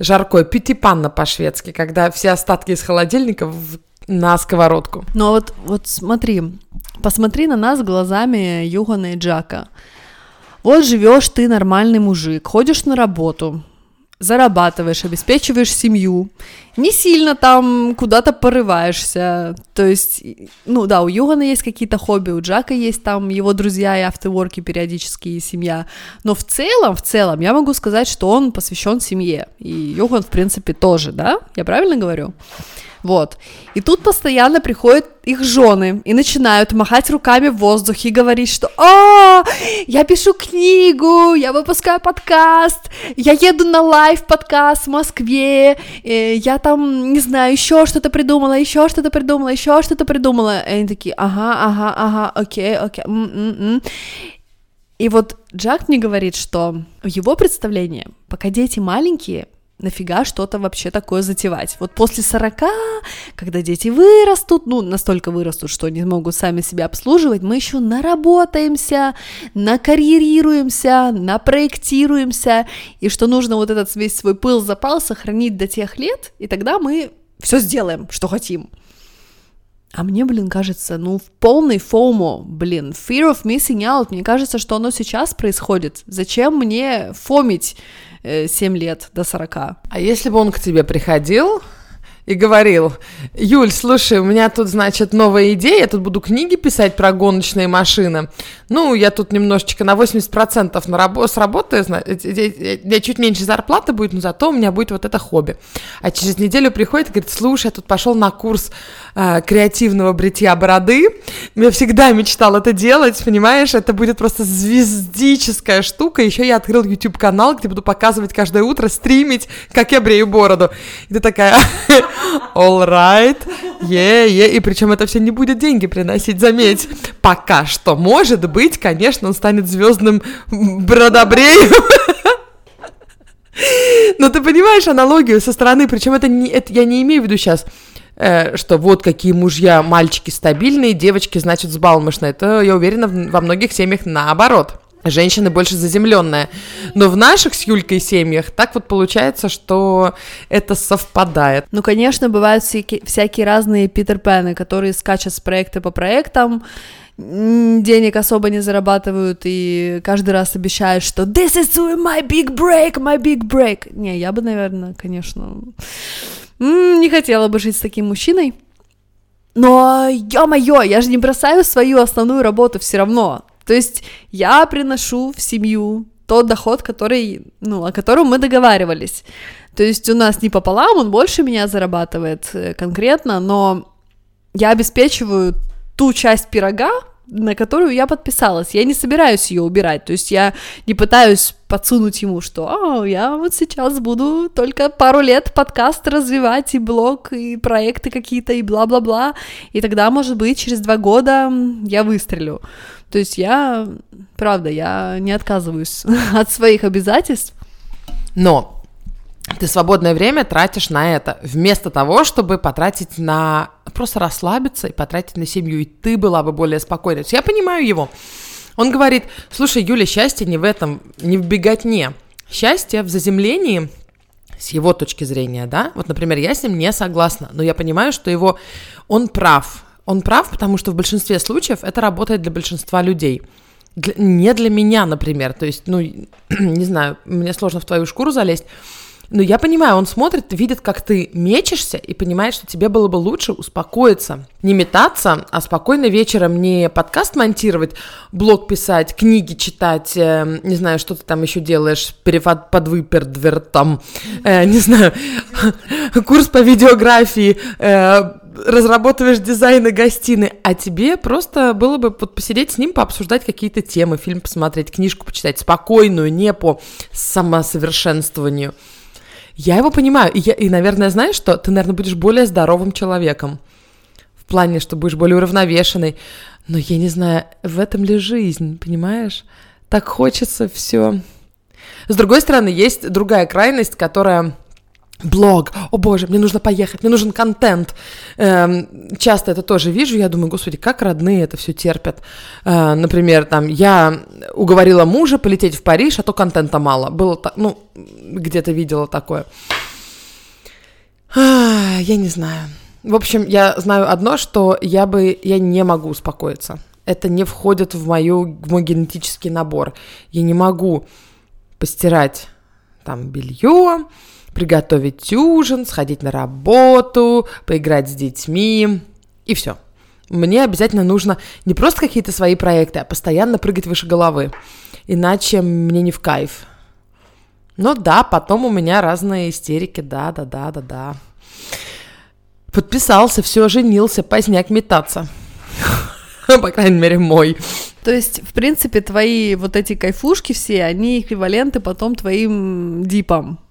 Speaker 1: жаркое. Пятипанна по-шведски, когда все остатки из холодильника в на сковородку.
Speaker 2: А вот, вот смотри, посмотри на нас глазами Югана и Джака. Вот живешь ты нормальный мужик, ходишь на работу, зарабатываешь, обеспечиваешь семью, не сильно там куда-то порываешься, то есть, ну да, у Йогана есть какие-то хобби, у Джака есть там его друзья и автоворки периодически, и семья, но в целом, в целом, я могу сказать, что он посвящен семье, и Йоган, в принципе, тоже, да, я правильно говорю? Вот. И тут постоянно приходят их жены и начинают махать руками в воздухе и говорить, что «О, я пишу книгу, я выпускаю подкаст, я еду на лайв-подкаст в Москве, э, я там, не знаю, еще что-то придумала, еще что-то придумала, еще что-то придумала». И они такие «Ага, ага, ага, окей, окей, м-м-м». И вот Джак мне говорит, что в его представлении, пока дети маленькие, нафига что-то вообще такое затевать. Вот после 40, когда дети вырастут, ну, настолько вырастут, что не могут сами себя обслуживать, мы еще наработаемся, накарьерируемся, напроектируемся, и что нужно вот этот весь свой пыл, запал сохранить до тех лет, и тогда мы все сделаем, что хотим. А мне, блин, кажется, ну, в полной фомо, блин, fear of missing out, мне кажется, что оно сейчас происходит. Зачем мне фомить 7 э, лет до 40?
Speaker 1: А если бы он к тебе приходил и говорил, Юль, слушай, у меня тут, значит, новая идея, я тут буду книги писать про гоночные машины. Ну, я тут немножечко на 80% на рабо- сработаю, я чуть меньше зарплаты будет, но зато у меня будет вот это хобби. А через неделю приходит и говорит, слушай, я тут пошел на курс э, креативного бритья бороды. Я всегда мечтал это делать, понимаешь? Это будет просто звездическая штука. Еще я открыл YouTube-канал, где буду показывать каждое утро, стримить, как я брею бороду. И ты такая, all right, yeah, yeah. И причем это все не будет деньги приносить, заметь. Пока что. Может быть, конечно, он станет звездным бродобреем. Но ты понимаешь аналогию со стороны, причем это, не, это я не имею в виду сейчас Э, что вот какие мужья, мальчики стабильные, девочки, значит, сбалмошные. Это, я уверена, во многих семьях наоборот. Женщины больше заземленная. Но в наших с Юлькой семьях так вот получается, что это совпадает.
Speaker 2: Ну, конечно, бывают всякие, всякие разные Питер Пены, которые скачут с проекта по проектам, денег особо не зарабатывают и каждый раз обещают, что this is my big break, my big break. Не, я бы, наверное, конечно, не хотела бы жить с таким мужчиной. Но, ё-моё, я же не бросаю свою основную работу все равно. То есть я приношу в семью тот доход, который, ну, о котором мы договаривались. То есть у нас не пополам, он больше меня зарабатывает э, конкретно, но я обеспечиваю ту часть пирога, на которую я подписалась. Я не собираюсь ее убирать, то есть я не пытаюсь подсунуть ему, что а, я вот сейчас буду только пару лет подкаст развивать, и блог, и проекты какие-то, и бла-бла-бла, и тогда, может быть, через два года я выстрелю. То есть я, правда, я не отказываюсь от своих обязательств.
Speaker 1: Но ты свободное время тратишь на это, вместо того, чтобы потратить на... Просто расслабиться и потратить на семью, и ты была бы более есть я понимаю его. Он говорит, слушай, Юля, счастье не в этом, не в беготне. Счастье в заземлении, с его точки зрения, да? Вот, например, я с ним не согласна, но я понимаю, что его... Он прав. Он прав, потому что в большинстве случаев это работает для большинства людей. Для, не для меня, например. То есть, ну, не знаю, мне сложно в твою шкуру залезть, но я понимаю, он смотрит, видит, как ты мечешься, и понимает, что тебе было бы лучше успокоиться. Не метаться, а спокойно вечером не подкаст монтировать, блог писать, книги читать, э, не знаю, что ты там еще делаешь, перевод под выпердвертом, э, не знаю, курс по видеографии, э, разрабатываешь дизайны гостиной, а тебе просто было бы вот посидеть с ним, пообсуждать какие-то темы, фильм посмотреть, книжку почитать, спокойную, не по самосовершенствованию. Я его понимаю. И, я, и, наверное, знаешь что? Ты, наверное, будешь более здоровым человеком. В плане, что будешь более уравновешенный. Но я не знаю, в этом ли жизнь, понимаешь? Так хочется все. С другой стороны, есть другая крайность, которая блог, о боже, мне нужно поехать, мне нужен контент. Эм, часто это тоже вижу, я думаю, господи, как родные это все терпят. Э, например, там, я уговорила мужа полететь в Париж, а то контента мало. Было так, ну, где-то видела такое. А, я не знаю. В общем, я знаю одно, что я бы, я не могу успокоиться. Это не входит в, мою, в мой генетический набор. Я не могу постирать там белье, приготовить ужин, сходить на работу, поиграть с детьми и все. Мне обязательно нужно не просто какие-то свои проекты, а постоянно прыгать выше головы. Иначе мне не в кайф. Ну да, потом у меня разные истерики, да, да, да, да, да. Подписался, все, женился, поздняк метаться. По крайней мере, мой.
Speaker 2: То есть, в принципе, твои вот эти кайфушки все, они эквиваленты потом твоим дипам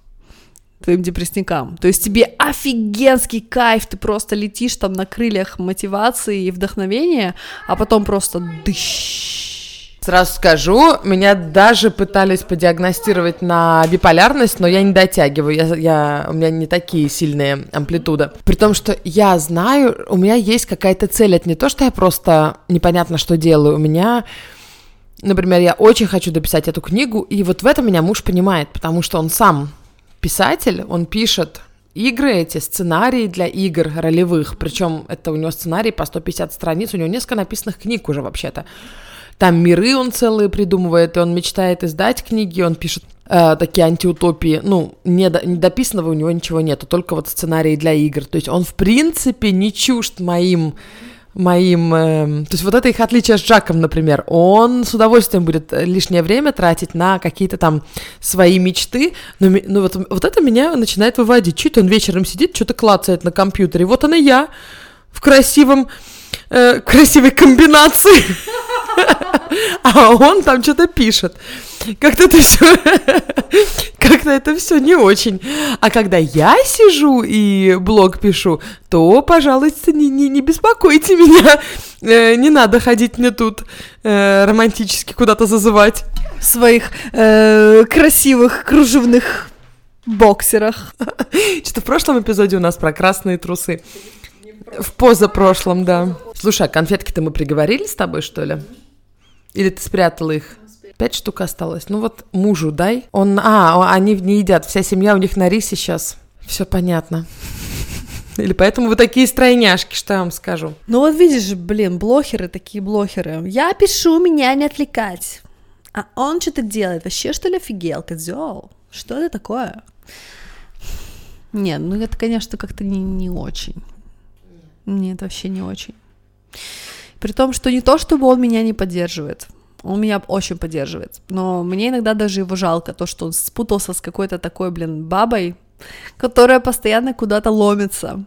Speaker 2: твоим депрессникам. То есть тебе офигенский кайф, ты просто летишь там на крыльях мотивации и вдохновения, а потом просто дыщ.
Speaker 1: Сразу скажу, меня даже пытались подиагностировать на биполярность, но я не дотягиваю, я, я, у меня не такие сильные амплитуды. При том, что я знаю, у меня есть какая-то цель, это не то, что я просто непонятно что делаю, у меня Например, я очень хочу дописать эту книгу, и вот в этом меня муж понимает, потому что он сам писатель, он пишет игры эти, сценарии для игр ролевых, причем это у него сценарий по 150 страниц, у него несколько написанных книг уже вообще-то. Там миры он целые придумывает, и он мечтает издать книги, он пишет э, такие антиутопии. Ну, не, до, не дописанного у него ничего нету, только вот сценарии для игр. То есть он, в принципе, не чужд моим моим... Э, то есть вот это их отличие с Джаком, например. Он с удовольствием будет лишнее время тратить на какие-то там свои мечты, но, но вот, вот это меня начинает выводить. Чуть он вечером сидит, что-то клацает на компьютере. Вот она я в красивом э, красивой комбинации. А он там что-то пишет. Как-то это все, как-то это все не очень. А когда я сижу и блог пишу, то, пожалуйста, не, не, не беспокойте меня. Э, не надо ходить мне тут э, романтически куда-то зазывать.
Speaker 2: В своих э, красивых кружевных боксерах.
Speaker 1: Что-то в прошлом эпизоде у нас про красные трусы. В позапрошлом, да. Слушай, а конфетки-то мы приговорили с тобой, что ли? Или ты спрятала их? Пять штук осталось. Ну вот мужу дай. Он, а, они не едят. Вся семья у них на рисе сейчас. Все понятно. Или поэтому вы такие стройняшки, что я вам скажу.
Speaker 2: Ну вот видишь, блин, блохеры такие блохеры. Я пишу, меня не отвлекать. А он что-то делает. Вообще, что ли, офигел, козел? Что это такое? Нет, ну это, конечно, как-то не, не очень. Нет, вообще не очень. При том, что не то, чтобы он меня не поддерживает. Он меня очень поддерживает. Но мне иногда даже его жалко, то, что он спутался с какой-то такой, блин, бабой, которая постоянно куда-то ломится.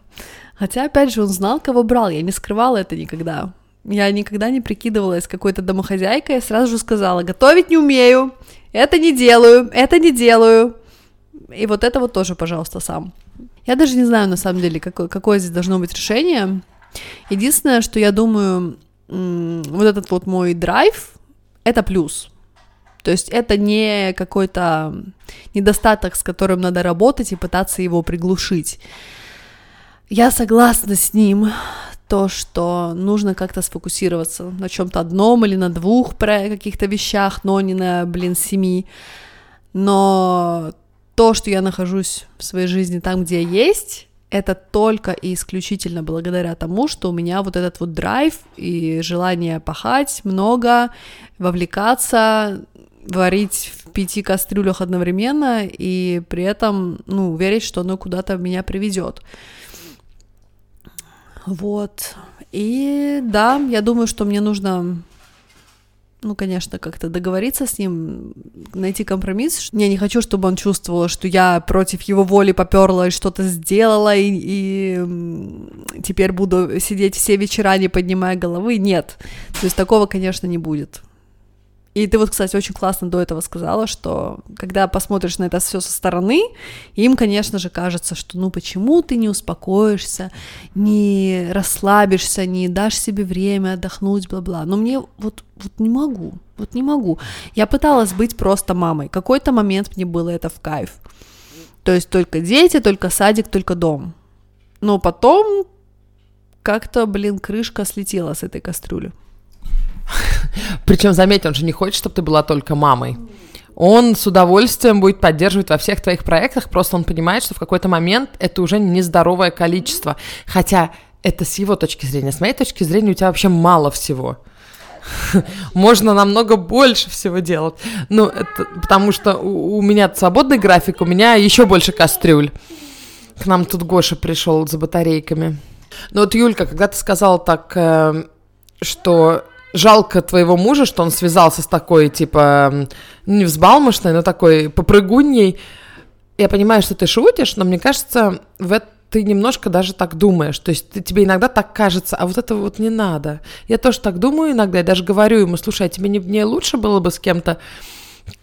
Speaker 2: Хотя, опять же, он знал, кого брал, я не скрывала это никогда. Я никогда не прикидывалась какой-то домохозяйкой, я сразу же сказала, готовить не умею, это не делаю, это не делаю. И вот это вот тоже, пожалуйста, сам. Я даже не знаю, на самом деле, какое, какое здесь должно быть решение. Единственное, что я думаю, вот этот вот мой драйв, это плюс. То есть это не какой-то недостаток, с которым надо работать и пытаться его приглушить. Я согласна с ним, то, что нужно как-то сфокусироваться на чем-то одном или на двух каких-то вещах, но не на, блин, семи. Но то, что я нахожусь в своей жизни там, где я есть, это только и исключительно благодаря тому, что у меня вот этот вот драйв и желание пахать много, вовлекаться, варить в пяти кастрюлях одновременно и при этом, ну, верить, что оно куда-то меня приведет. Вот. И да, я думаю, что мне нужно ну, конечно, как-то договориться с ним, найти компромисс. Я не хочу, чтобы он чувствовал, что я против его воли поперла и что-то сделала, и, и теперь буду сидеть все вечера, не поднимая головы. Нет. То есть такого, конечно, не будет. И ты вот, кстати, очень классно до этого сказала, что когда посмотришь на это все со стороны, им, конечно же, кажется, что ну почему ты не успокоишься, не расслабишься, не дашь себе время отдохнуть, бла-бла. Но мне вот, вот не могу, вот не могу. Я пыталась быть просто мамой. Какой-то момент мне было это в кайф. То есть только дети, только садик, только дом. Но потом как-то, блин, крышка слетела с этой кастрюли.
Speaker 1: Причем, заметь, он же не хочет, чтобы ты была только мамой. Он с удовольствием будет поддерживать во всех твоих проектах, просто он понимает, что в какой-то момент это уже нездоровое количество. Хотя это с его точки зрения. С моей точки зрения у тебя вообще мало всего. можно намного больше всего делать. Ну, это потому что у, у меня свободный график, у меня еще больше кастрюль. К нам тут Гоша пришел за батарейками. Ну вот, Юлька, когда ты сказала так, э, что жалко твоего мужа, что он связался с такой, типа, не взбалмошной, но такой попрыгуньей, я понимаю, что ты шутишь, но мне кажется, в это ты немножко даже так думаешь. То есть ты, тебе иногда так кажется, а вот это вот не надо. Я тоже так думаю иногда, я даже говорю ему, слушай, а тебе не, не лучше было бы с кем-то,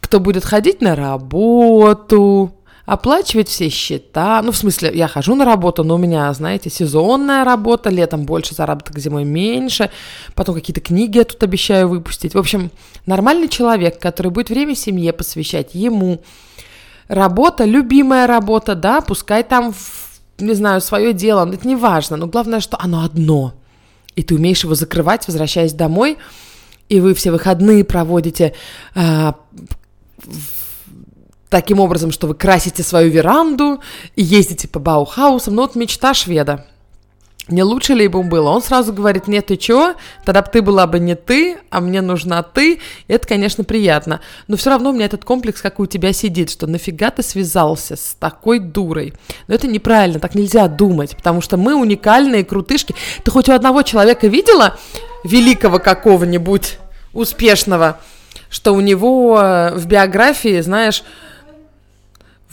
Speaker 1: кто будет ходить на работу, оплачивать все счета. Ну, в смысле, я хожу на работу, но у меня, знаете, сезонная работа, летом больше заработок, зимой меньше. Потом какие-то книги я тут обещаю выпустить. В общем, нормальный человек, который будет время семье посвящать ему. Работа, любимая работа, да, пускай там, не знаю, свое дело, это не важно, но главное, что оно одно. И ты умеешь его закрывать, возвращаясь домой, и вы все выходные проводите а, таким образом, что вы красите свою веранду и ездите по Баухаусам. Ну вот мечта шведа. Не лучше ли ему было? Он сразу говорит, нет, ты чего? Тогда бы ты была бы не ты, а мне нужна ты. И это, конечно, приятно. Но все равно у меня этот комплекс, как у тебя сидит, что нафига ты связался с такой дурой? Но это неправильно, так нельзя думать, потому что мы уникальные крутышки. Ты хоть у одного человека видела великого какого-нибудь успешного, что у него э, в биографии, знаешь,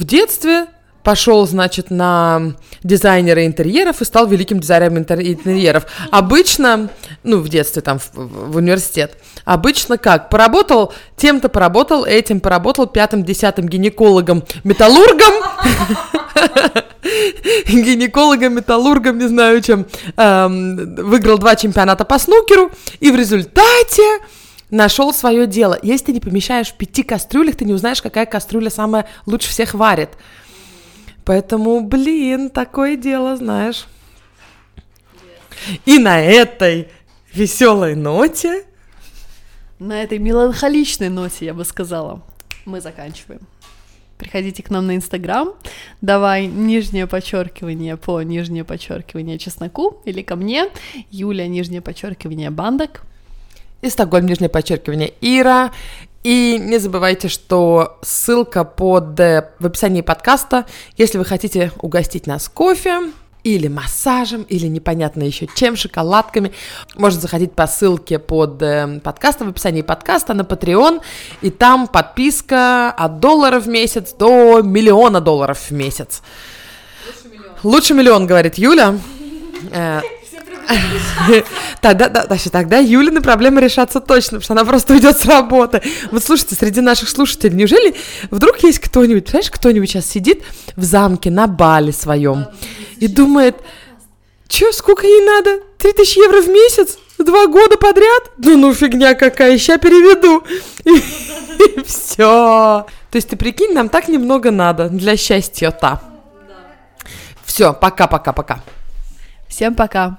Speaker 1: в детстве пошел, значит, на дизайнера интерьеров и стал великим дизайнером интерьеров. Обычно, ну, в детстве, там, в, в университет, обычно как? Поработал, тем-то поработал, этим поработал, пятым, десятым гинекологом, металлургом, гинекологом, металлургом, не знаю чем, выиграл два чемпионата по снукеру, и в результате нашел свое дело. Если ты не помещаешь в пяти кастрюлях, ты не узнаешь, какая кастрюля самая лучше всех варит. Поэтому, блин, такое дело, знаешь. И на этой веселой ноте...
Speaker 2: На этой меланхоличной ноте, я бы сказала, мы заканчиваем. Приходите к нам на Инстаграм, давай нижнее подчеркивание по нижнее подчеркивание чесноку или ко мне, Юля нижнее подчеркивание бандок
Speaker 1: и Стокгольм, нижнее подчеркивание, Ира. И не забывайте, что ссылка под э, в описании подкаста, если вы хотите угостить нас кофе, или массажем, или непонятно еще чем, шоколадками. Можно заходить по ссылке под э, подкастом, в описании подкаста на Patreon, и там подписка от доллара в месяц до миллиона долларов в месяц. Лучше миллион. Лучше миллион, говорит Юля. Тогда, да, да, тогда Юлины проблемы решатся точно, потому что она просто уйдет с работы. Вот слушайте, среди наших слушателей, неужели вдруг есть кто-нибудь, знаешь, кто-нибудь сейчас сидит в замке на бале своем и думает, что, сколько ей надо? 3000 евро в месяц? Два года подряд? Ну, ну, фигня какая, сейчас переведу. И, и все. То есть ты прикинь, нам так немного надо для счастья-то. Все, пока-пока-пока.
Speaker 2: Всем пока.